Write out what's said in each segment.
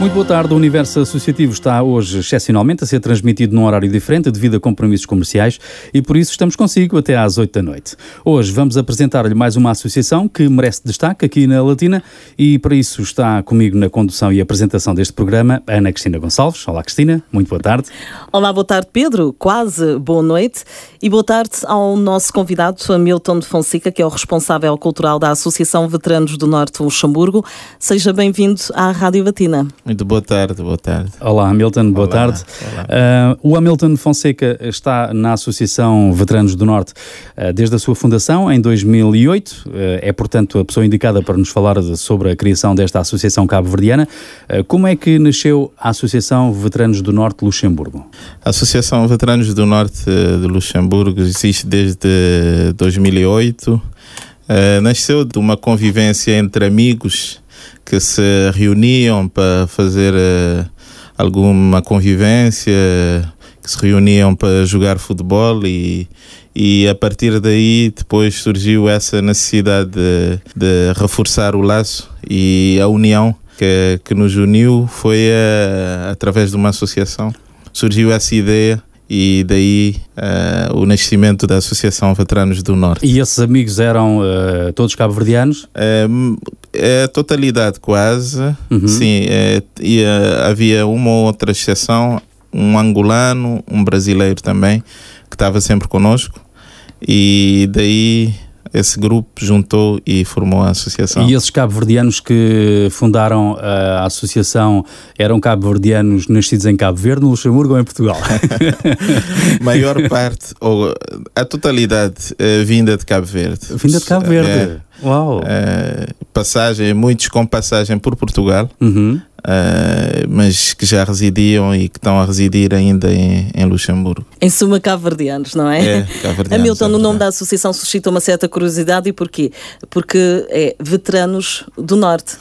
Muito boa tarde. O Universo Associativo está hoje excepcionalmente a ser transmitido num horário diferente devido a compromissos comerciais e por isso estamos consigo até às 8 da noite. Hoje vamos apresentar-lhe mais uma associação que merece destaque aqui na Latina e para isso está comigo na condução e apresentação deste programa Ana Cristina Gonçalves. Olá Cristina, muito boa tarde. Olá, boa tarde Pedro, quase boa noite e boa tarde ao nosso convidado Hamilton de Fonseca, que é o responsável cultural da Associação Veteranos do Norte Luxemburgo. Seja bem-vindo à Rádio Latina. Muito boa tarde, boa tarde. Olá, Hamilton, boa Olá, tarde. olá. Uh, o Hamilton Fonseca está na Associação Veteranos do Norte uh, desde a sua fundação em 2008. Uh, é, portanto, a pessoa indicada para nos falar de, sobre a criação desta Associação Cabo-Verdiana. como é que nasceu a Associação Veteranos do Norte Luxemburgo? A Associação Veteranos do Norte de Luxemburgo existe desde 2008. nasceu de uma convivência entre amigos que se reuniam para fazer uh, alguma convivência, que se reuniam para jogar futebol e, e a partir daí depois surgiu essa necessidade de, de reforçar o laço e a união que, que nos uniu foi uh, através de uma associação. Surgiu essa ideia e daí uh, o nascimento da Associação Veteranos do Norte. E esses amigos eram uh, todos cabo-verdianos? Uh, a totalidade quase, uhum. sim. E, havia uma ou outra exceção, um angolano, um brasileiro também, que estava sempre conosco e daí esse grupo juntou e formou a associação. E esses cabo-verdianos que fundaram a associação eram cabo-verdianos nascidos em Cabo Verde, no Luxemburgo ou em Portugal? Maior parte, ou a totalidade, é vinda de Cabo Verde. Vinda de Cabo Verde? É, Uau! É, passagem, muitos com passagem por Portugal. Uhum. Uh, mas que já residiam e que estão a residir ainda em, em Luxemburgo. Em suma, cabo-verdianos, não é? É, cabo-verdianos. Hamilton, é o nome da associação suscita uma certa curiosidade e porquê? Porque é veteranos do Norte.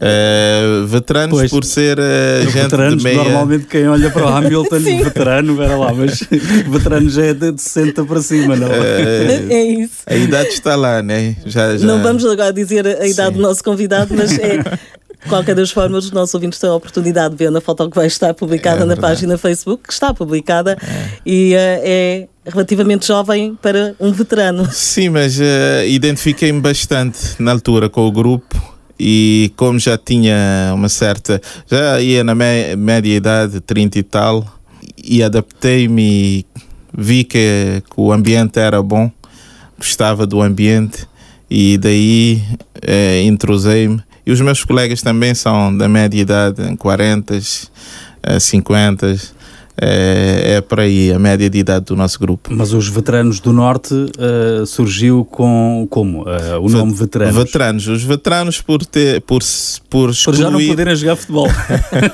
Uh, veteranos pois, por ser uh, gente veteranos, de meia... Normalmente quem olha para o Hamilton, veterano, era lá, mas veteranos é de 60 para cima, não é? é isso. A idade está lá, né? Já, já... Não vamos agora dizer a idade Sim. do nosso convidado, mas é qualquer das formas, os nossos ouvintes têm a oportunidade de ver na foto que vai estar publicada é na página Facebook, que está publicada, é. e uh, é relativamente jovem para um veterano. Sim, mas uh, identifiquei-me bastante na altura com o grupo e como já tinha uma certa, já ia na média idade, 30 e tal, e adaptei-me e vi que, que, o ambiente era bom, gostava do ambiente e daí eh, intrusei-me e os meus colegas também são da média idade, 40, 50. É, é por aí a média de idade do nosso grupo. Mas os veteranos do Norte uh, surgiu com como? Uh, o nome veteranos? Veteranos. Os veteranos por ter por, por, excluir, por já não poderem jogar futebol.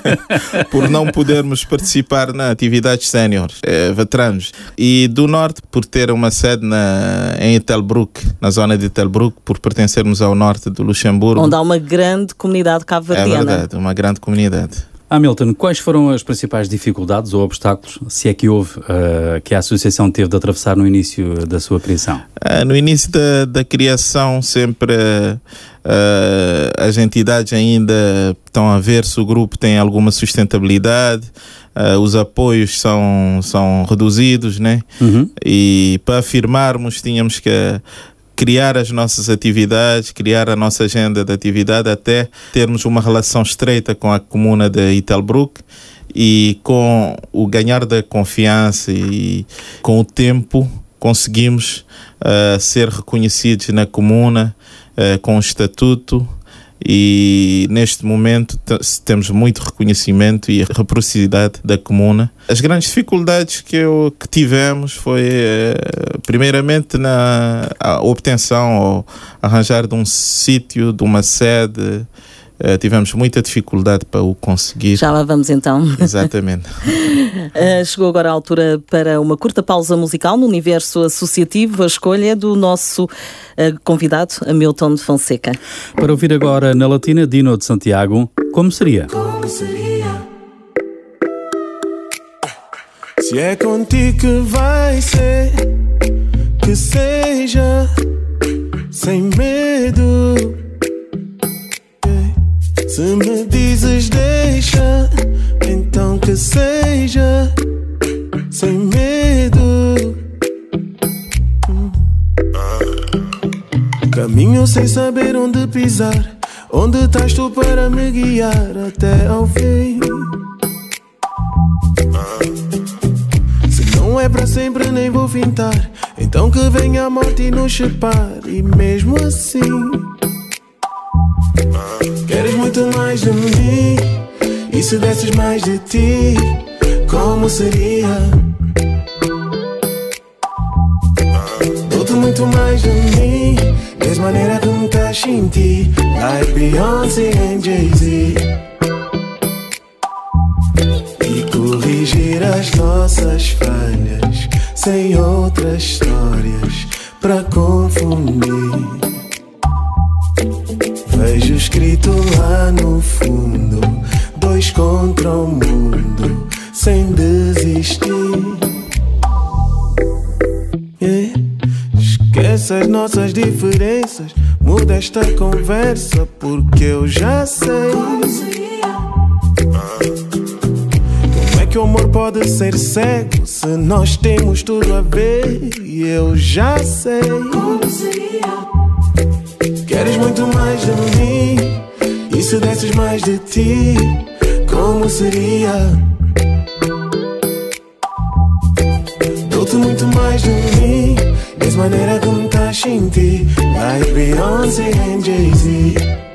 por não podermos participar na atividades séniores. É, veteranos. E do Norte por ter uma sede na, em Etelbruck, na zona de Etelbruck, por pertencermos ao norte do Luxemburgo. Onde há uma grande comunidade cabo-verdiana. É verdade, uma grande comunidade. Hamilton, quais foram as principais dificuldades ou obstáculos, se é que houve, uh, que a associação teve de atravessar no início da sua criação? Uh, no início da, da criação, sempre uh, as entidades ainda estão a ver se o grupo tem alguma sustentabilidade. os apoios são, são reduzidos, né? Uhum. E para afirmarmos, tínhamos que criar as nossas atividades, criar a nossa agenda de atividade até termos uma relação estreita com a comuna de Itelbruck e com o ganhar da confiança e com o tempo conseguimos uh, ser reconhecidos na comuna uh, com o estatuto e neste momento temos muito reconhecimento e reciprocidade da comuna. As grandes dificuldades que, eu, que tivemos foi eh, primeiramente na obtenção ou arranjar de um sítio, de uma sede, Uh, tivemos muita dificuldade para o conseguir. Já lá vamos então. Exatamente. uh, chegou agora a altura para uma curta pausa musical no universo associativo. A escolha é do nosso uh, convidado, Hamilton de Fonseca. Para ouvir agora na Latina, Dino de Santiago, como seria? Como seria? Se é contigo que vai ser, que seja sem medo. Se me dizes deixa, então que seja sem medo. Caminho sem saber onde pisar. Onde estás tu para me guiar até ao fim? Se não é para sempre, nem vou fintar. Então que venha a morte e nos separe. E mesmo assim, queres muito mais de mim. E se desses mais de ti, como seria? Dou-te muito mais de mim. Mesma maneira me estás em ti. Like Beyoncé e Jay-Z. E corrigir as nossas falhas. Sem outras histórias pra confundir. Contra o mundo, sem desistir. Yeah. Esquece as nossas diferenças, muda esta conversa, porque eu já sei. Como é que o amor pode ser cego se nós temos tudo a ver? E eu já sei. Queres muito mais de mim? E se desses mais de ti, como seria? Dou-te muito mais de mim, mesma maneira me estás em ti. Like Beyoncé e Jay-Z.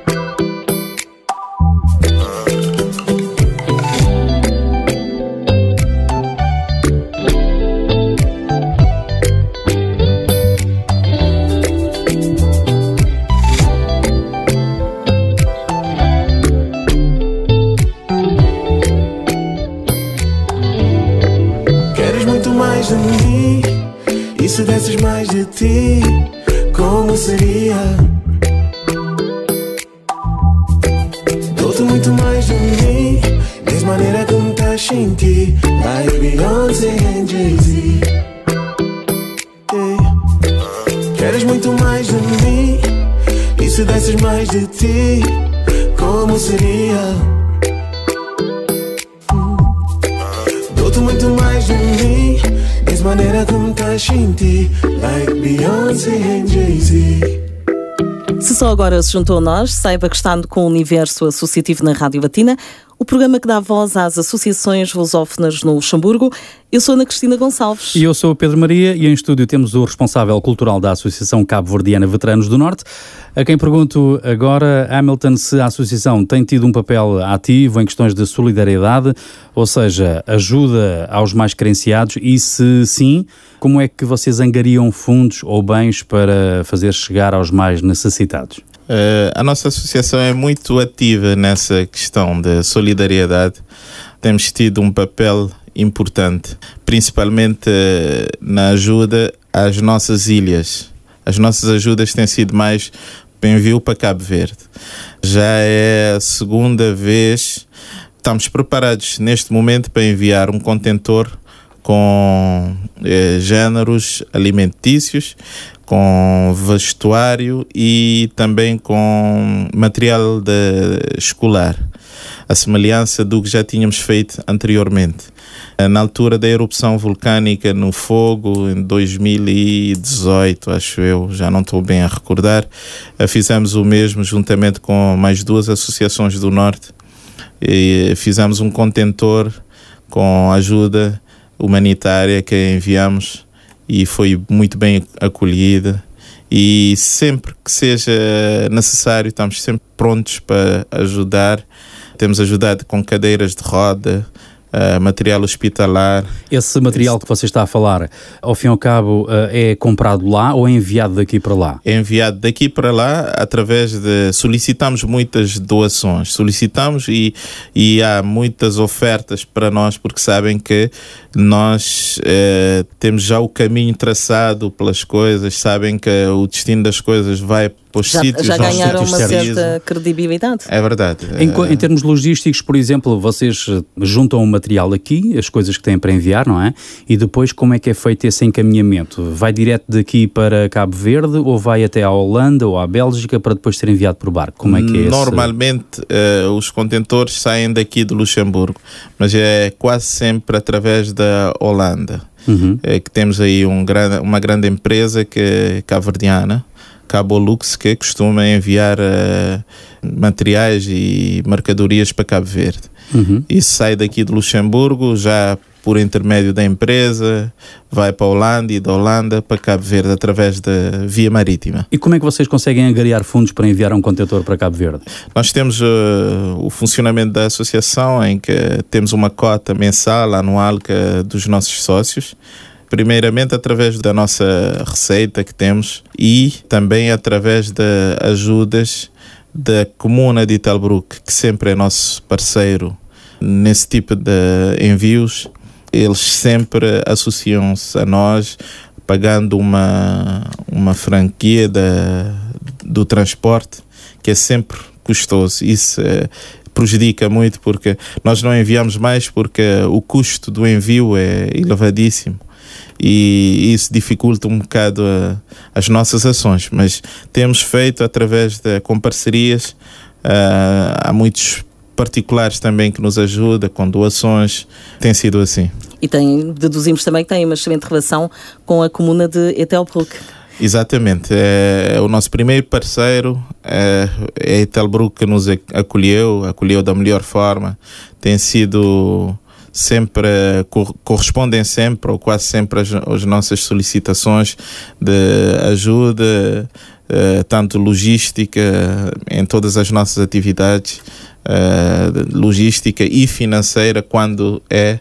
Mais de ti, como seria? Dou-te muito mais de mim Mesma maneira me estás em ti Like Beyoncé e Jay-Z Se só agora se juntou a nós, saiba que está com o Universo Associativo na Rádio Batina, o programa que dá voz às associações lusófonas no Luxemburgo. Eu sou Ana Cristina Gonçalves. E eu sou o Pedro Maria e em estúdio temos o responsável cultural da Associação Cabo-Verdiana Veteranos do Norte, a quem pergunto agora, Hamilton, se a associação tem tido um papel ativo em questões de solidariedade, ou seja, ajuda aos mais carenciados e se sim, como é que vocês angariam fundos ou bens para fazer chegar aos mais necessitados? Uh, a nossa associação é muito ativa nessa questão de solidariedade. Temos tido um papel importante, principalmente uh, na ajuda às nossas ilhas. As nossas ajudas têm sido mais para envio para Cabo Verde. Já é a segunda vez. Estamos preparados neste momento para enviar um contentor com eh, géneros alimentícios, com vestuário e também com material de, escolar, a semelhança do que já tínhamos feito anteriormente. Na altura da erupção vulcânica no fogo, em 2018, acho eu, já não estou bem a recordar, fizemos o mesmo juntamente com mais duas associações do Norte. E fizemos um contentor com ajuda humanitária que enviamos e foi muito bem acolhida. E sempre que seja necessário, estamos sempre prontos para ajudar. Temos ajudado com cadeiras de roda, Uh, material hospitalar. Esse material Esse... que você está a falar, ao fim e ao cabo, uh, é comprado lá ou é enviado daqui para lá? É enviado daqui para lá através de. Solicitamos muitas doações, solicitamos e, e há muitas ofertas para nós, porque sabem que nós uh, temos já o caminho traçado pelas coisas, sabem que o destino das coisas vai para os Já, sítios já ganharam sítios uma certa credibilidade. É verdade. Em, Eh, co- em termos logísticos, por exemplo, vocês eh, juntam o material aqui, as coisas que têm para enviar, não é? E depois como é que é feito esse encaminhamento? Vai direto daqui para Cabo Verde ou vai até à Holanda ou à Bélgica para depois ser enviado por barco? Como é que é esse- Normalmente eh, os contentores saem daqui de Luxemburgo, mas é quase sempre através da Holanda. Uhum. É que temos aí um grande, uma grande empresa que é cabo-verdiana, Cabolux, que costuma enviar eh, materiais e mercadorias para Cabo Verde. Uhum. Isso sai daqui de Luxemburgo, já por intermédio da empresa, vai para a Holanda e da Holanda para Cabo Verde através da via marítima. E como é que vocês conseguem angariar fundos para enviar um contentor para Cabo Verde? Nós temos eh, o funcionamento da associação em que temos uma cota mensal, anual que é dos nossos sócios. Primeiramente através da nossa receita que temos e também através de ajudas da Comuna de Italbruck, que sempre é nosso parceiro nesse tipo de envios. Eles sempre associam-se a nós pagando uma, uma franquia da, do transporte que é sempre custoso. Isso eh, prejudica muito porque nós não enviamos mais porque o custo do envio é elevadíssimo e isso dificulta um bocado a- as nossas ações, mas temos feito através de com parcerias, ah, há muitos particulares também que nos ajudam com doações, tem sido assim. E tem, deduzimos também que tem uma excelente relação com a comuna de Etelbruck. Exatamente, é, é o nosso primeiro parceiro, é, é a Italbruck que nos ac- acolheu, acolheu da melhor forma, tem sido sempre, eh, cor- correspondem sempre ou quase sempre às, às nossas solicitações de ajuda, eh, tanto logística em todas as nossas atividades, eh, logística e financeira quando é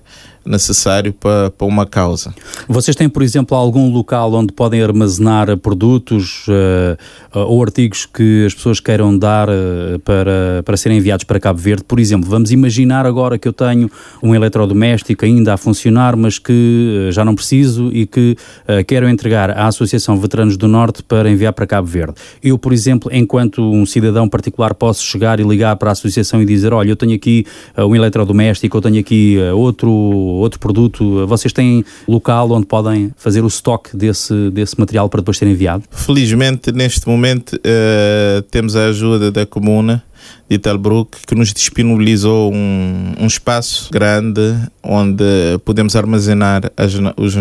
necessário para, para uma causa. Vocês têm, por exemplo, algum local onde podem armazenar produtos eh, ou artigos que as pessoas queiram dar eh, para, para serem enviados para Cabo Verde? Por exemplo, vamos imaginar agora que eu tenho um eletrodoméstico ainda a funcionar, mas que já não preciso e que eh, quero entregar à Associação Veteranos do Norte para enviar para Cabo Verde. Eu, por exemplo, enquanto um cidadão particular, posso chegar e ligar para a associação e dizer: Olha, eu tenho aqui um eletrodoméstico, eu tenho aqui outro, outro produto. Vocês têm local onde podem fazer o estoque desse, desse material para depois ser enviado? Felizmente, neste momento, eh, temos a ajuda da comuna de Italbruck, que nos disponibilizou um, um espaço grande onde podemos armazenar as os,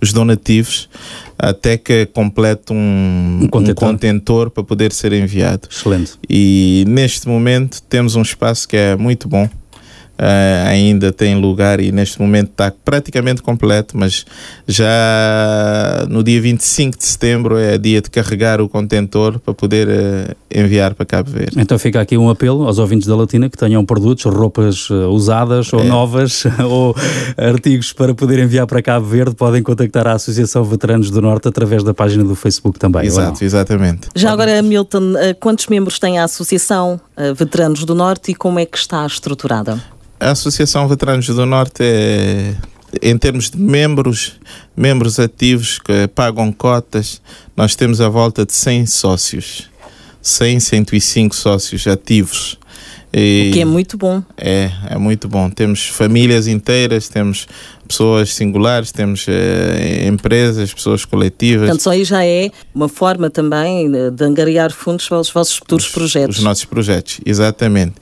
os donativos até que complete um, Um contentor. um contentor para poder ser enviado. Excelente. E neste momento temos um espaço que é muito bom. Eh, ainda tem lugar e neste momento está praticamente completo, mas já no dia 25 de setembro é dia de carregar o contentor para poder eh, enviar para Cabo Verde. Então fica aqui um apelo aos ouvintes da Latina que tenham produtos, roupas eh, usadas ou É. novas ou artigos para poder enviar para Cabo Verde, podem contactar a Associação Veteranos do Norte através da página do Facebook também. Exato, exatamente. Já agora, Milton, quantos membros tem a Associação Veteranos do Norte e como é que está estruturada? A Associação Veteranos do Norte é, em termos de membros, membros ativos que pagam cotas, nós temos a volta de 100 sócios. 100, 105 sócios ativos. E O que é muito bom. é, é muito bom. Temos famílias inteiras, temos pessoas singulares, temos eh, empresas, pessoas coletivas. Portanto, só aí já é uma forma também eh, de angariar fundos para os vossos futuros projetos. Os nossos projetos, exatamente.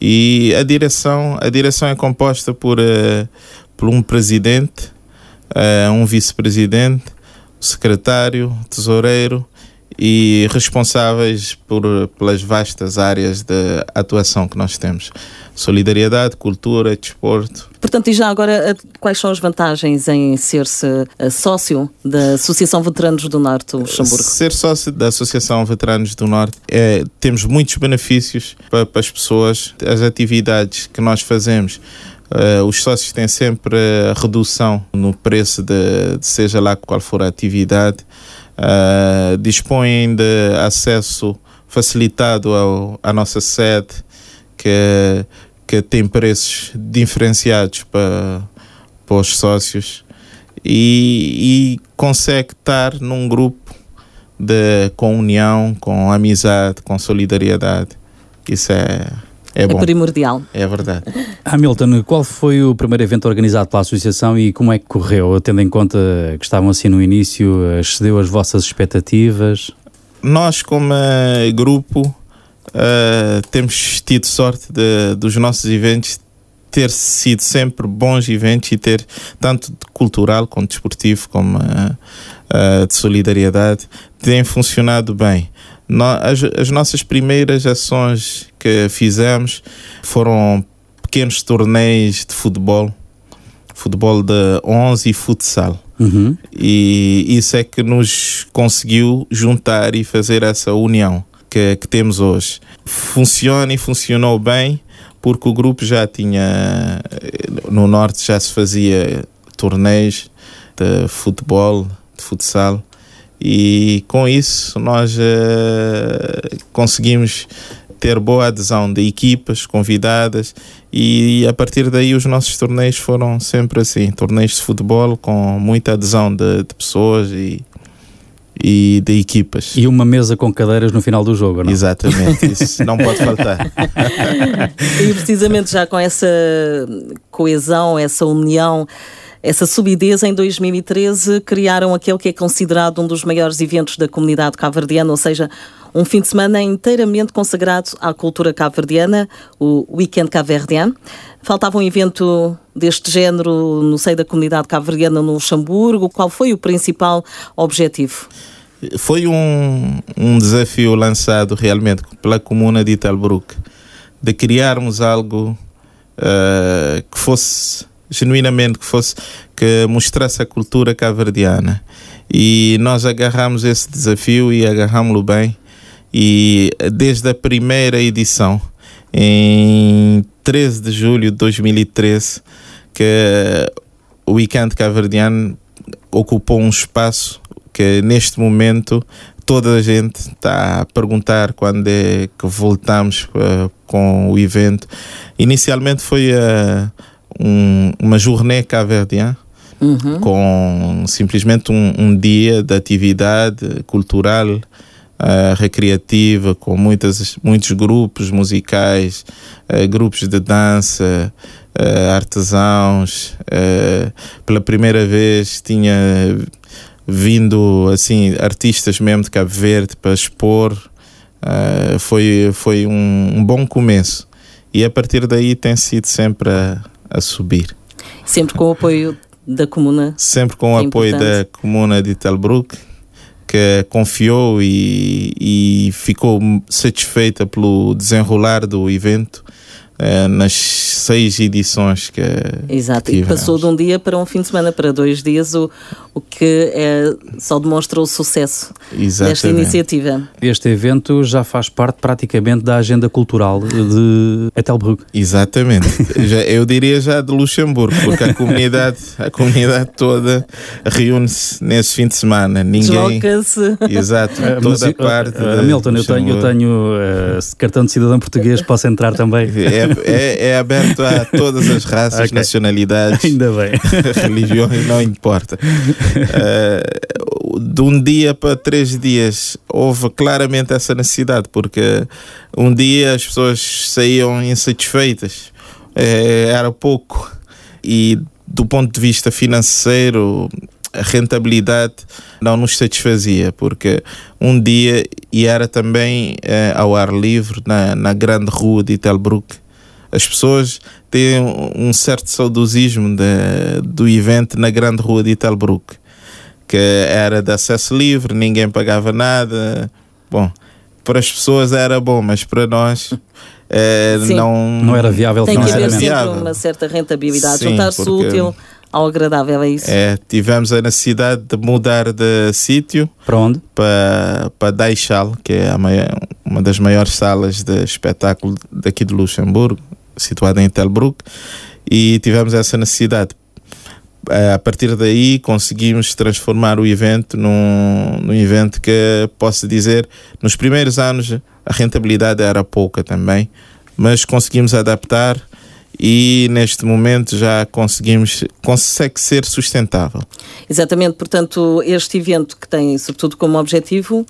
E a direção, a direção é composta por, eh, por um presidente, eh, um vice-presidente, secretário, tesoureiro e responsáveis por, pelas vastas áreas de atuação que nós temos. Solidariedade, cultura, desporto. Portanto, e já agora, eh, quais são as vantagens em ser-se eh, sócio da Associação Veteranos do Norte do Luxemburgo? Ser sócio da Associação Veteranos do Norte, é, temos muitos benefícios para, para as pessoas. As atividades que nós fazemos, eh, os sócios têm sempre a redução no preço de, de seja lá qual for a atividade. Eh, dispõem de acesso facilitado ao, à nossa sede, que, que tem preços diferenciados para, para os sócios e, e consegue estar num grupo de, com união, com amizade, com solidariedade. Isso é, é, É bom. primordial. É verdade. Hamilton, qual foi o primeiro evento organizado pela associação e como é que correu, tendo em conta que estavam assim no início, excedeu as vossas expectativas? Nós, como eh, grupo, eh, temos tido sorte de, dos nossos eventos ter sido sempre bons eventos e ter tanto de cultural como desportivo como eh, eh, de solidariedade tem funcionado bem. As, as nossas primeiras ações que fizemos foram pequenos torneios de futebol, futebol de 11 e futsal. Uhum. E isso é que nos conseguiu juntar e fazer essa união que, que temos hoje. Funciona e funcionou bem porque o grupo já tinha, no Norte já se fazia torneios de futebol, de futsal, e com isso nós eh, conseguimos ter boa adesão de equipas convidadas e a partir daí os nossos torneios foram sempre assim, torneios de futebol com muita adesão de, de pessoas e, e de equipas. E uma mesa com cadeiras no final do jogo, não? Exatamente, isso não pode faltar. E precisamente já com essa coesão, essa união, essa subidez, em 2013 criaram aquele que é considerado um dos maiores eventos da comunidade cabo-verdiana, ou seja, um fim de semana inteiramente consagrado à cultura cabo-verdiana, o Weekend Cabo-Verdiano. Faltava um evento deste género no seio da comunidade cabo-verdiana no Luxemburgo. Qual foi o principal objetivo? Foi um, um desafio lançado realmente pela comuna de Italbruck de criarmos algo eh, que fosse genuinamente que fosse que mostrasse a cultura cabo-verdiana e nós agarramos esse desafio e agarramos-lo bem e desde a primeira edição em 13 de julho de 2013 que o Weekend Cabo-Verdiano ocupou um espaço que neste momento toda a gente está a perguntar quando é que voltamos eh, com o evento. Inicialmente foi eh, um, uma journée cabo-verdiana com simplesmente um, um dia de atividade cultural eh, recreativa com muitas, muitos grupos musicais, eh, grupos de dança, eh, artesãos. pela primeira vez tinha vindo assim artistas mesmo de Cabo Verde para expor. Foi foi um, um bom começo e a partir daí tem sido sempre a, a subir. Sempre com o apoio da comuna. Sempre com o é apoio da importante. comuna de Telbruck, que confiou e, e ficou satisfeita pelo desenrolar do evento eh, nas seis edições que Exato, que e passou de um dia para um fim de semana, para dois dias, o, o que é, só demonstra o sucesso desta Exatamente. iniciativa. Este evento já faz parte praticamente da agenda cultural de Etelbruck. Exatamente. já, eu diria já de Luxemburgo, porque a comunidade, a comunidade toda reúne-se nesse fim de semana. Ninguém. Desloca-se. Exato, mas, toda a parte. uh, de Hamilton, eu tenho, eu tenho uh, cartão de cidadão português, posso entrar também? É, é, é aberto a todas as raças, Ok. nacionalidades. Ainda bem. religiões não importa. Eh, de um dia para três dias houve claramente essa necessidade, porque um dia as pessoas saíam insatisfeitas, eh, era pouco, e do ponto de vista financeiro, a rentabilidade não nos satisfazia, porque um dia, e era também eh, ao ar livre, na, na grande rua de Italbruck, as pessoas têm um certo saudosismo de, do evento na grande rua de Italbruck, que era de acesso livre, ninguém pagava nada. Bom, para as pessoas era bom, mas para nós Sim. não, Não era viável Tem que haver sempre uma certa rentabilidade, juntar-se útil ao agradável, é isso? É, tivemos a necessidade de mudar de sítio Para onde? para, para Daixal, que é a maior- uma das maiores salas de espetáculo daqui de Luxemburgo, situada em Telbruck, e tivemos essa necessidade. Eh, A partir daí conseguimos transformar o evento num, num evento que posso dizer, nos primeiros anos a rentabilidade era pouca também, mas conseguimos adaptar e neste momento já conseguimos, consegue ser sustentável. Exatamente, portanto, este evento que tem sobretudo como objetivo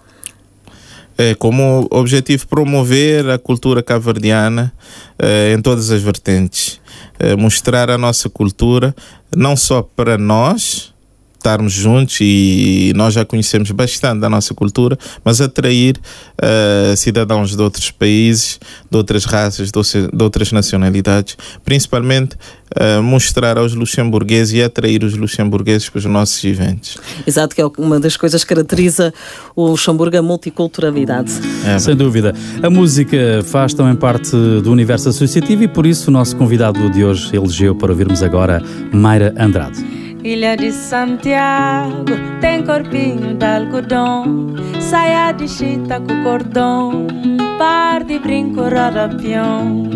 é, como objetivo promover a cultura cabo-verdiana é, em todas as vertentes. É, mostrar a nossa cultura, não só para nós, estarmos juntos e nós já conhecemos bastante da nossa cultura, mas atrair uh, cidadãos de outros países, de outras raças, de outras nacionalidades, principalmente uh, mostrar aos luxemburgueses e atrair os luxemburgueses para os nossos eventos. Exato, que é uma das coisas que caracteriza o Luxemburgo, a multiculturalidade. É. Sem dúvida. A música faz também parte do universo associativo e por isso o nosso convidado de hoje elegeu para ouvirmos agora Mayra Andrade. Ilha de Santiago tem corpinho de algodão, saia de chita com cordão, par de brinco rodapião.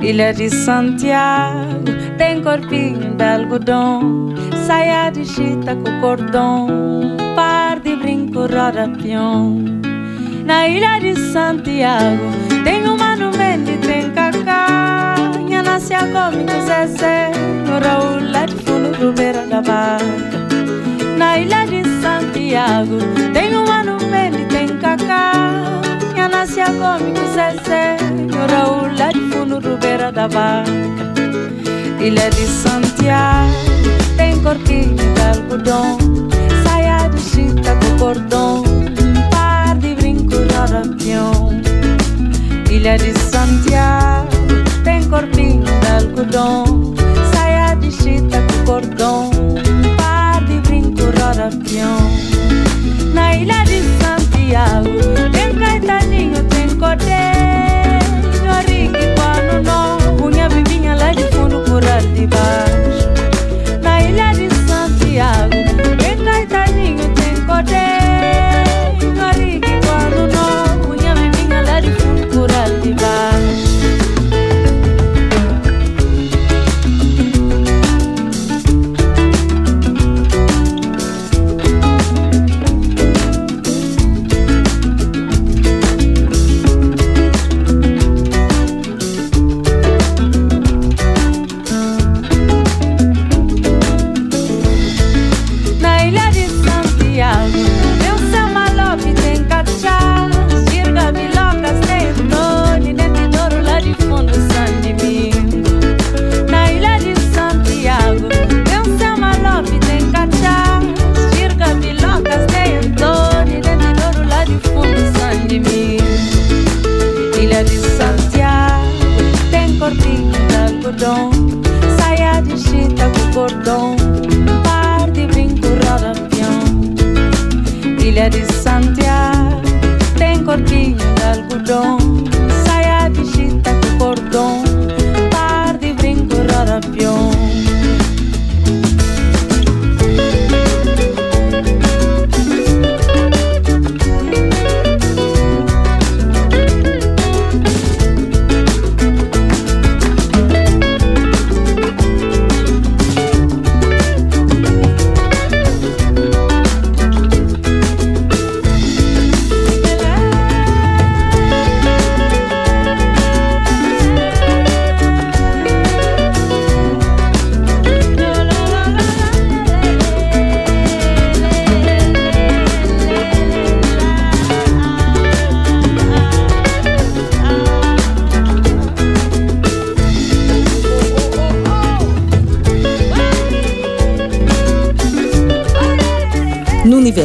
Ilha de Santiago tem corpinho de algodão, saia de chita com cordão, par de brinco rodapião. Na ilha de Santiago tem um e tem cacá, minha nasce a come Zezé, no Raul lá de no beira da barca. Na ilha de Santiago tem um monumento e tem cacá. Minha nasce a come com Zezé, Raul lá de fundo do beira da barca. Ilha de Santiago tem corquinho de algodão, saia de chita com cordão, um par de brinco rodapião. Ilha de Santiago tem corpinho de algodão chita com cordão,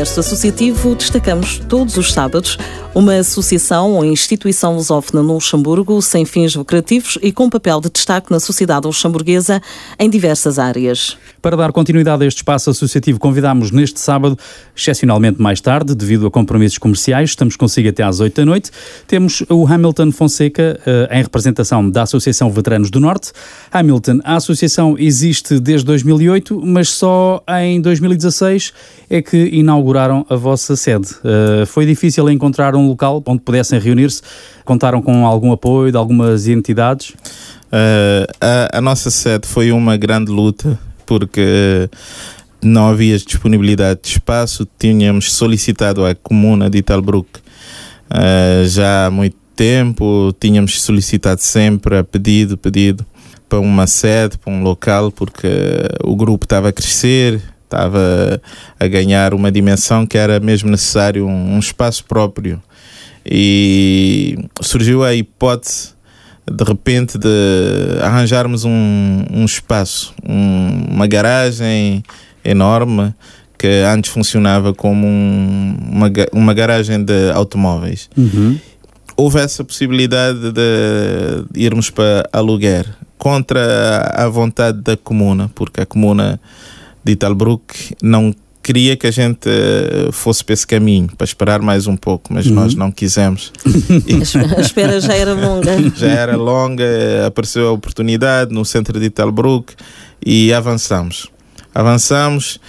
universo associativo, destacamos todos os sábados uma associação ou instituição lusófona no Luxemburgo sem fins lucrativos e com papel de destaque na sociedade luxemburguesa em diversas áreas. Para dar continuidade a este espaço associativo, convidamos neste sábado, excepcionalmente mais tarde, devido a compromissos comerciais, estamos consigo até às 8 da noite, temos o Hamilton Fonseca uh, em representação da Associação Veteranos do Norte. Hamilton, a associação existe desde 2008, mas só em 2016 é que inauguraram a vossa sede. Uh, foi difícil encontrar um local onde pudessem reunir-se? Contaram com algum apoio de algumas entidades? Uh, a, a, nossa sede foi uma grande luta porque não havia disponibilidade de espaço. Tínhamos solicitado à comuna de Italbruck uh, já há muito tempo, tínhamos solicitado sempre, pedido, pedido para uma sede, para um local, porque o grupo estava a crescer, estava a ganhar uma dimensão que era mesmo necessário um, um espaço próprio. E surgiu a hipótese, de repente, de arranjarmos um, um espaço, um, uma garagem enorme que antes funcionava como um, uma, uma garagem de automóveis. Uhum. Houve essa possibilidade de irmos para aluguer contra a vontade da comuna, porque a comuna de Italbruck não queria que a gente eh, fosse para esse caminho, para esperar mais um pouco, mas Uhum. nós não quisemos. A espera já era longa. Já era longa, apareceu a oportunidade no centro de Italbruck e avançamos. Avançamos,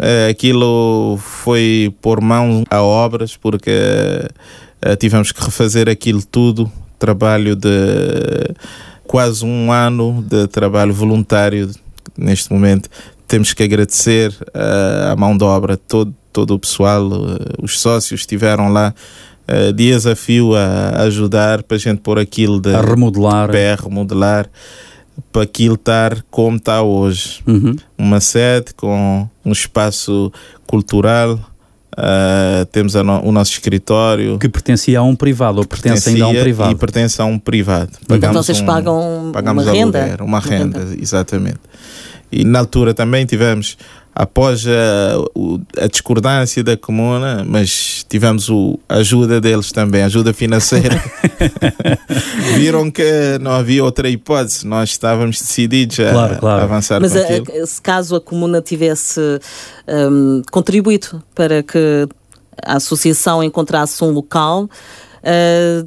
eh, aquilo foi por mão a obras, porque eh, tivemos que refazer aquilo tudo, trabalho de quase um ano de trabalho voluntário neste momento. Temos que agradecer eh, a mão de obra, todo, todo o pessoal, eh, os sócios estiveram lá eh, dias a fio a ajudar para a gente pôr aquilo de A remodelar. pé, remodelar, para aquilo estar como está hoje. Uhum. Uma sede com um espaço cultural, ah, temos a no- o nosso escritório. Que pertencia a um privado, ou pertence ainda a um privado. E pertence a um privado. Então vocês pagam pagamos uma renda? aluguer, uma renda, exatamente. E na altura também tivemos, após a, a discordância da comuna, mas tivemos o, a ajuda deles também, ajuda financeira. Viram que não havia outra hipótese, nós estávamos decididos a, Claro, claro. a avançar Mas com a- aquilo. se caso a comuna tivesse hum, contribuído para que a associação encontrasse um local, ah,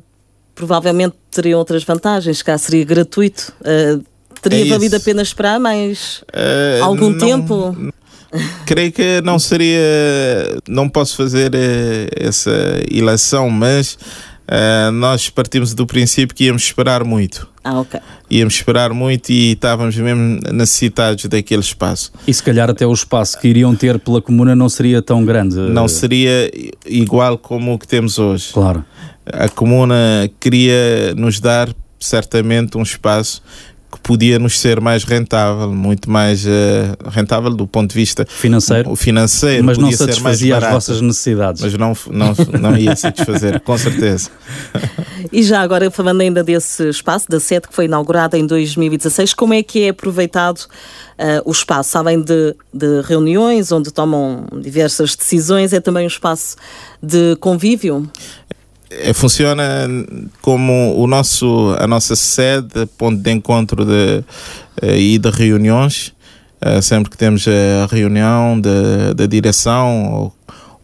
provavelmente teriam outras vantagens, cá seria gratuito. Ah, teria É valido a pena esperar mais Eh, algum não- tempo? Creio que não seria. Não posso fazer eh, essa ilação, mas eh, nós partimos do princípio que íamos esperar muito. Ah, ok. Íamos esperar muito e estávamos mesmo necessitados daquele espaço. E se calhar até o espaço que iriam ter pela comuna não seria tão grande. Não seria igual como o que temos hoje. Claro. A comuna queria nos dar certamente um espaço que podia nos ser mais rentável, muito mais eh, rentável do ponto de vista Financeiro. financeiro, Mas não podia ser mais satisfazia as barato. vossas necessidades. mas não, não, não ia satisfazer, com certeza. E já agora, falando ainda desse espaço, da sede que foi inaugurada em 2016, como é que é aproveitado ah, o espaço? Além de, de reuniões, onde tomam diversas decisões, é também um espaço de convívio? É, funciona como o nosso, a nossa sede, ponto de encontro de, eh, e de reuniões. Eh, sempre que temos a reunião da direção ou,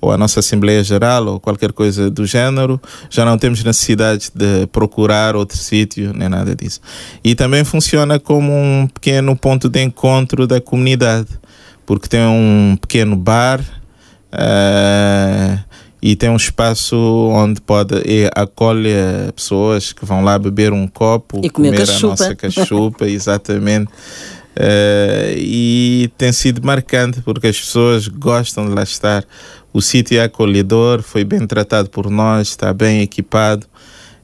ou a nossa Assembleia Geral ou qualquer coisa do género, já não temos necessidade de procurar outro sítio, nem nada disso. E também funciona como um pequeno ponto de encontro da comunidade, porque tem um pequeno bar. eh, e tem um espaço onde pode e acolhe pessoas que vão lá beber um copo, E comer a cachupa. nossa cachupa, exatamente. Eh, e tem sido marcante porque as pessoas gostam de lá estar. O sítio é acolhedor, foi bem tratado por nós, está bem equipado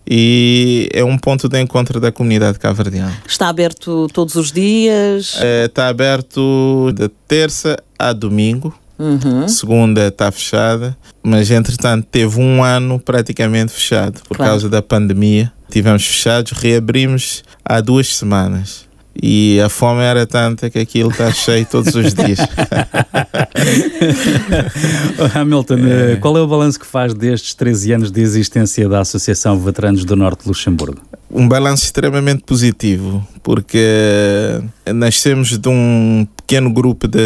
e é um ponto de encontro da comunidade cabo-verdiana. Está aberto todos os dias? Eh, Está aberto de terça a domingo. Uhum. Segunda está fechada, mas entretanto teve um ano praticamente fechado por Claro. causa da pandemia. Tivemos fechados, reabrimos há duas semanas. E a fome era tanta que aquilo está cheio todos os dias. Hamilton, eh, qual é o balanço que faz destes 13 anos de existência da Associação Veteranos do Norte de Luxemburgo? um balanço extremamente positivo, porque nascemos de um pequeno grupo de,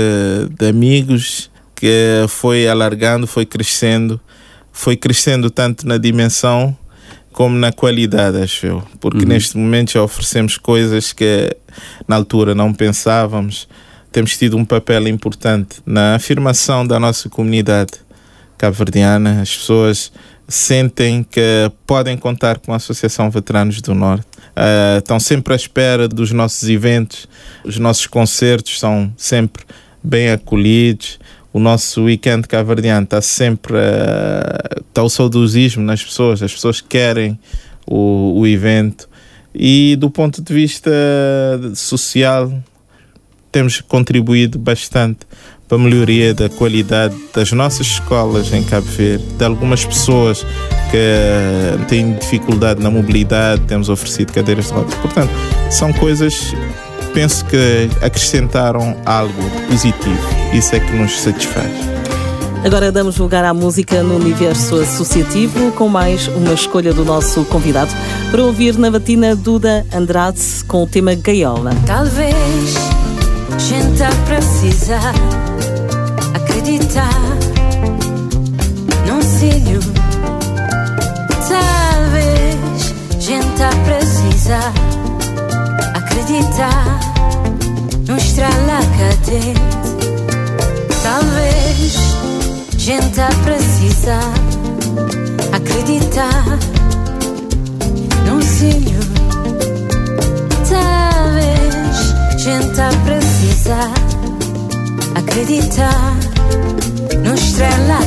de amigos que foi alargando, foi crescendo, foi crescendo tanto na dimensão como na qualidade, acho eu. Porque neste momento já oferecemos coisas que na altura não pensávamos. Temos tido um papel importante na afirmação da nossa comunidade cabo-verdiana. As pessoas sentem que podem contar com a Associação Veteranos do Norte. Ah, estão sempre à espera dos nossos eventos. Os nossos concertos são sempre bem acolhidos. O nosso weekend cabo-verdiano está sempre. ah, está o saudosismo nas pessoas. As pessoas querem o, o evento E do ponto de vista social, temos contribuído bastante para a melhoria da qualidade das nossas escolas em Cabo Verde, de algumas pessoas que têm dificuldade na mobilidade, temos oferecido cadeiras de rodas. Portanto, são coisas, penso que acrescentaram algo positivo. Isso é que nos satisfaz. Agora damos lugar à música no universo associativo com mais uma escolha do nosso convidado para ouvir na batina Duda Andrade com o tema Gaiola. Talvez gente precisa acreditar num cílio. Talvez gente precisa acreditar num estralacadete. Talvez gente precisa acreditar num cílio. Talvez gente precisa acreditar num estrela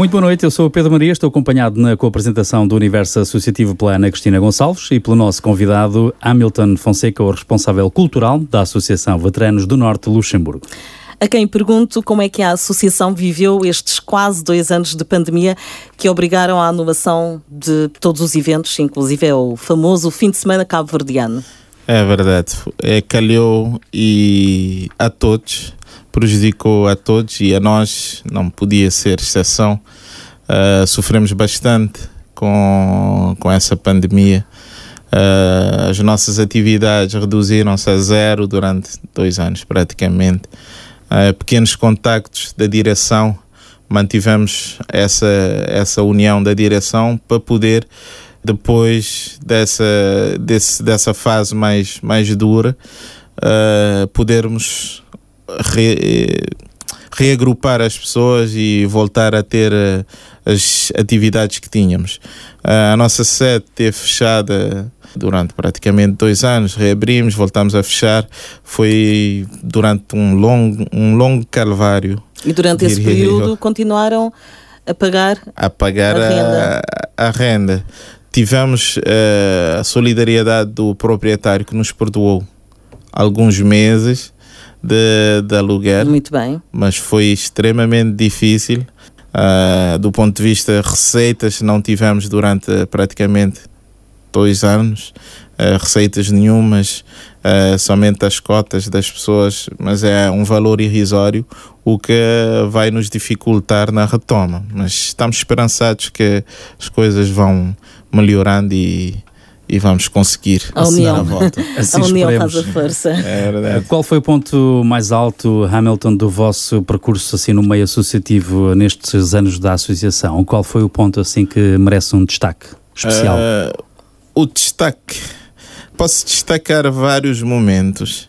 Muito boa noite, eu sou o Pedro Maria, estou acompanhado na co-apresentação do Universo Associativo pela Ana Cristina Gonçalves e pelo nosso convidado Hamilton Fonseca, o responsável cultural da Associação Veteranos do Norte Luxemburgo. a quem pergunto como é que a associação viveu estes quase dois anos de pandemia que obrigaram à anulação de todos os eventos, inclusive é o famoso fim de semana cabo-verdiano. É verdade. É, calhou e a todos, prejudicou a todos e a nós não podia ser exceção. Uh, sofremos bastante com, com essa pandemia. Uh, as nossas atividades reduziram-se a zero durante dois anos, praticamente. Uh, pequenos contactos da direção, mantivemos essa, essa união da direção para poder depois dessa, desse, dessa fase mais, mais dura, uh, podermos re, reagrupar as pessoas e voltar a ter uh, as atividades que tínhamos. A nossa sede teve fechada durante praticamente dois anos, reabrimos, voltamos a fechar. Foi durante um longo, um longo calvário. E durante esse período continuaram a pagar, a, pagar a, renda. A, a renda tivemos uh, a solidariedade do proprietário que nos perdoou alguns meses de, de aluguer. Muito bem. Mas foi extremamente difícil. Uh, do ponto de vista receitas, não tivemos durante praticamente dois anos uh, receitas nenhumas, uh, somente as cotas das pessoas, mas é um valor irrisório, o que vai nos dificultar na retoma. Mas estamos esperançados que as coisas vão melhorando e, e vamos conseguir a união. a volta. Assim a união faz a força. É Qual foi o ponto mais alto, Hamilton, do vosso percurso assim no meio associativo nestes anos da associação? Qual foi o ponto assim que merece um destaque especial? Uh, o destaque, posso destacar vários momentos.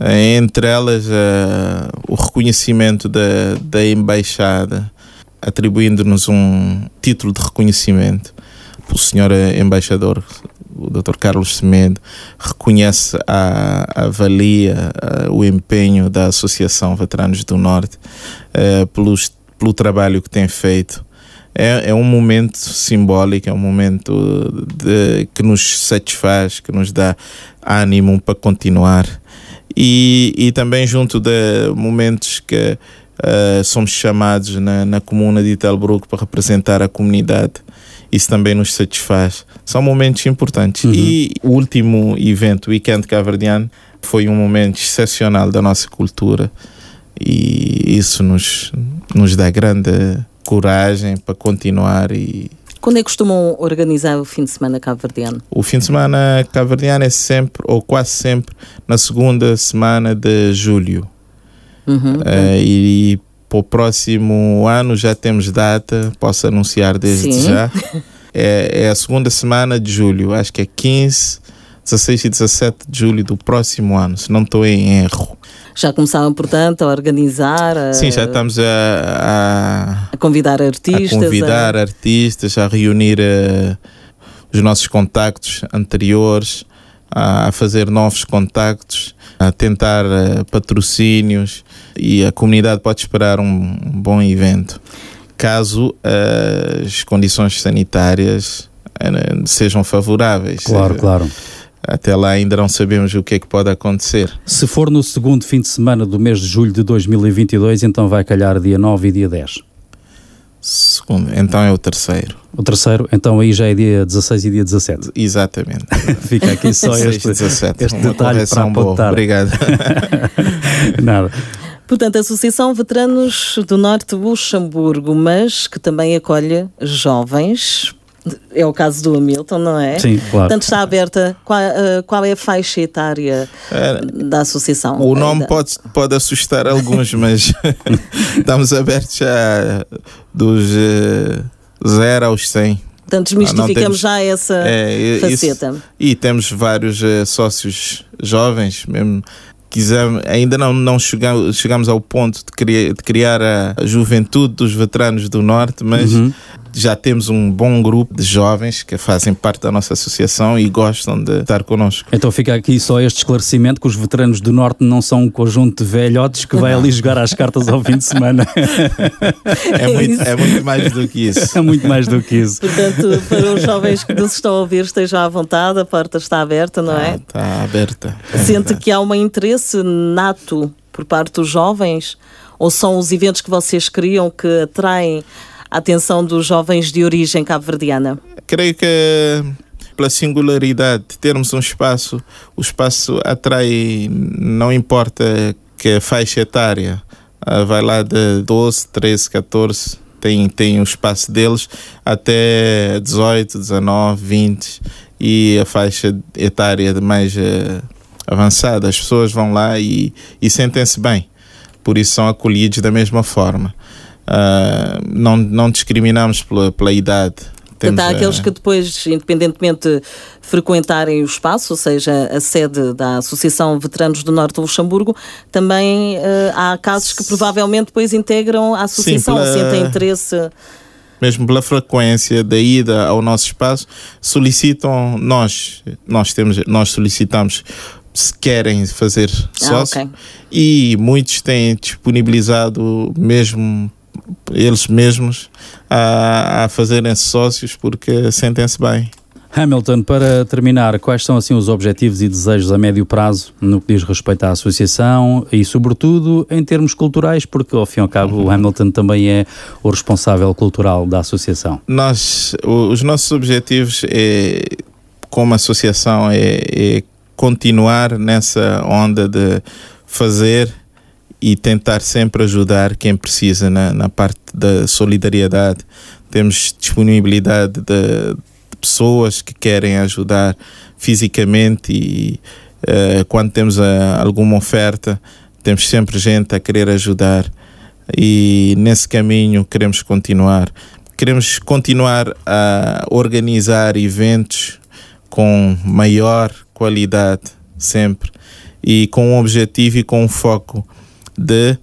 Entre elas, uh, o reconhecimento da, da embaixada, atribuindo-nos um título de reconhecimento o senhor embaixador, o Dr. Carlos Semedo, reconhece a, a valia, a, o empenho da Associação Veteranos do Norte uh, pelos, pelo trabalho que tem feito. É, é um momento simbólico, é um momento de, que nos satisfaz, que nos dá ânimo para continuar. E, e também junto de momentos que uh, somos chamados na, na comuna de Italbrook para representar a comunidade isso também nos satisfaz. São momentos importantes. Uhum. E o último evento, o Weekend Caverdiano, foi um momento excepcional da nossa cultura e isso nos, nos dá grande coragem para continuar e quando é que costumam organizar o fim de semana cabo-verdiano? O fim de semana cabo-verdiano é sempre, ou quase sempre, na segunda semana de julho. Uhum. Uh, e para o próximo ano já temos data, posso anunciar desde Sim. já. É, é, a segunda semana de julho, acho que é 15, 16 e 17 de julho do próximo ano, se não estou em erro. Já começaram, portanto, a organizar? A... Sim, já estamos a, a, a convidar artistas. A convidar a... artistas, a reunir uh, os nossos contactos anteriores, a, fazer novos contactos, a tentar uh, patrocínios e a comunidade pode esperar um bom evento. Caso uh, as condições sanitárias uh, sejam favoráveis. Claro, claro. Até lá ainda não sabemos o que é que pode acontecer. Se for no segundo fim de semana do mês de julho de 2022, então vai calhar dia 9 e dia 10. Segundo, então é o terceiro. O terceiro, então aí já é dia 16 e dia 17. Exatamente. Fica aqui só este, 17. este detalhe para apontar. Obrigado. Nada. Portanto, a Associação Veteranos do Norte de Luxemburgo, mas que também acolhe jovens. É o caso do Hamilton, não é? Sim, claro. Portanto, está aberta. Qual, uh, qual é a faixa etária é, da associação? O nome pode, pode assustar alguns, mas estamos abertos já dos uh, 0 aos 100. Portanto, desmistificamos ah, temos, já essa é, faceta. Isso, e temos vários uh, sócios jovens, mesmo quisemos, ainda não, não chegamos, chegamos ao ponto de criar, de criar a, a juventude dos veteranos do Norte, mas uhum já temos um bom grupo de jovens que fazem parte da nossa associação e gostam de estar connosco. Então fica aqui só este esclarecimento que os veteranos do Norte não são um conjunto de velhotes que vai ali jogar as cartas ao fim de semana. É muito, é muito mais do que isso. É muito mais do que isso. Portanto, para os jovens que nos estão a ouvir, estejam à vontade, a porta está aberta, não é? Ah, está aberta. Sente que há um interesse nato por parte dos jovens? Ou são os eventos que vocês criam que atraem a atenção dos jovens de origem cabo-verdiana? Creio que pela singularidade de termos um espaço, o espaço atrai, não importa que faixa etária, uh, vai lá de 12, 13, 14, tem, tem o espaço deles até 18, 19, 20 e a faixa etária mais uh, avançada. As pessoas vão lá e, e sentem-se bem, por isso são acolhidos da mesma forma. Uh, não, não discriminamos pela, pela idade. Portanto, há aqueles que depois, independentemente frequentarem o espaço, ou seja, a sede da Associação Veteranos do Norte do Luxemburgo, também uh, há casos que provavelmente depois integram a associação, Sim, pela... sentem interesse mesmo pela frequência da ida ao nosso espaço, solicitam nós, nós temos, nós solicitamos se querem fazer sócio ah, okay. e muitos têm disponibilizado mesmo eles mesmos a, a fazerem sócios porque sentem-se bem. Hamilton, para terminar, quais são assim os objetivos e desejos a médio prazo no que diz respeito à associação e, sobretudo, em termos culturais, porque ao fim e ao cabo uhum. o Hamilton também é o responsável cultural da associação. Nós, os nossos objetivos é, como associação é, é continuar nessa onda de fazer e tentar sempre ajudar quem precisa na, na parte da solidariedade. Temos disponibilidade de, de pessoas que querem ajudar fisicamente e uh, quando temos a, eh, alguma oferta, temos sempre gente a querer ajudar e nesse caminho queremos continuar. Queremos continuar a organizar eventos com maior qualidade sempre e com um objetivo e com um foco de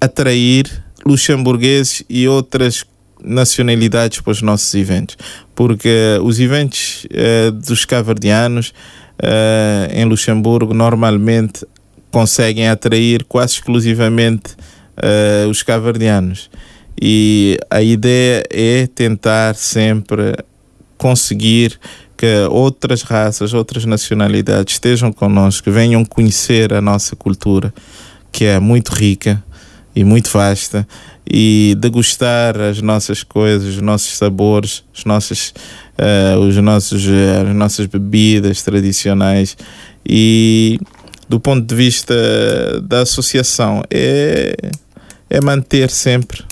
atrair luxemburgueses e outras nacionalidades para os nossos eventos, porque os eventos uh, dos cavardianos uh, em Luxemburgo normalmente conseguem atrair quase exclusivamente uh, os cavardianos. E a ideia é tentar sempre conseguir que outras raças, outras nacionalidades estejam connosco, venham conhecer a nossa cultura que é muito rica e muito vasta e degustar as nossas coisas, os nossos sabores, os nossos, uh, os nossos, uh, as nossas bebidas tradicionais e do ponto de vista da associação é, é manter sempre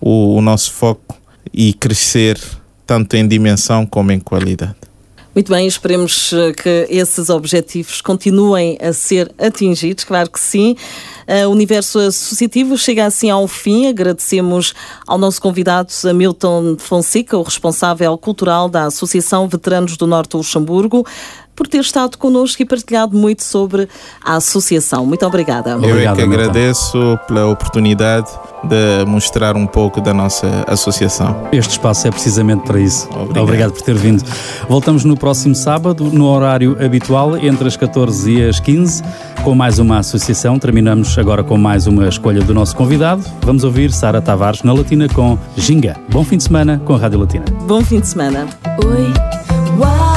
o, o nosso foco e crescer tanto em dimensão como em qualidade. Muito bem, esperemos eh, que esses objetivos continuem a ser atingidos, claro que sim. O Universo Associativo chega assim ao fim. Agradecemos ao nosso convidado Hamilton Fonseca, o responsável cultural da Associação Veteranos do Norte do Luxemburgo por ter estado connosco e partilhado muito sobre a associação. Muito obrigada. Eu é que agradeço pela oportunidade de mostrar um pouco da nossa associação. Este espaço é precisamente para isso. Obrigado, Obrigado por ter vindo. Voltamos no próximo sábado, no horário habitual, entre as 14 e as 15, com mais uma associação. Terminamos agora com mais uma escolha do nosso convidado. Vamos ouvir Sara Tavares na Latina com Ginga. Bom fim de semana com a Rádio Latina. Bom fim de semana. Oi, uai,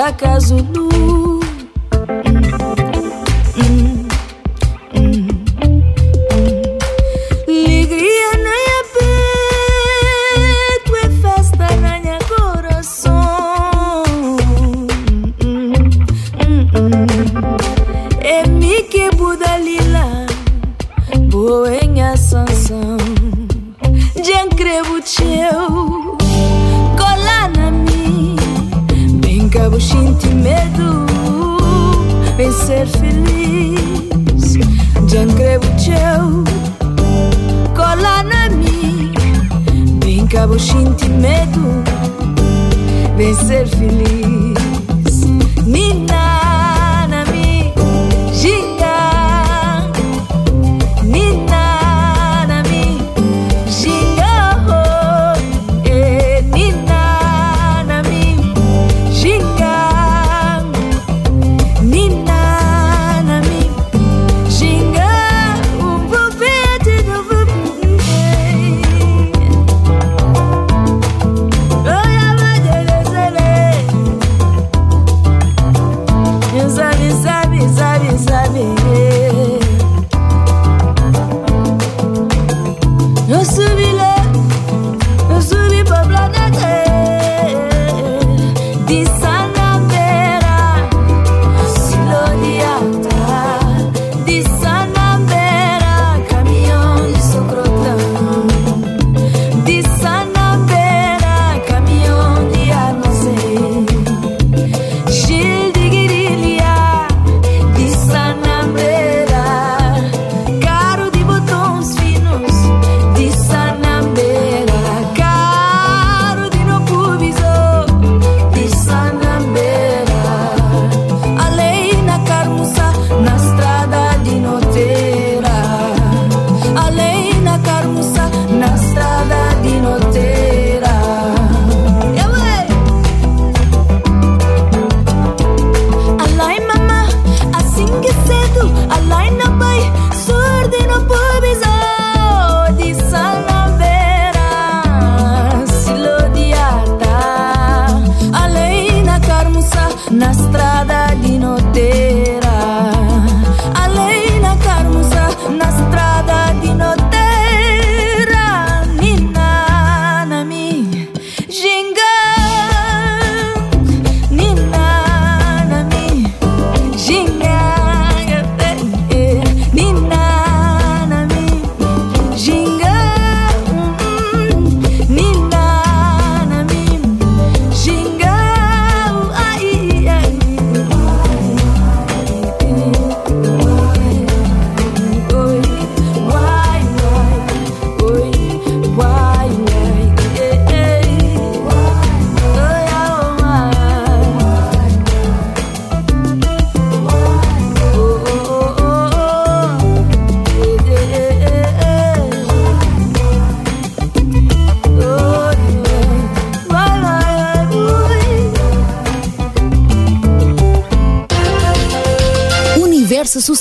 acaso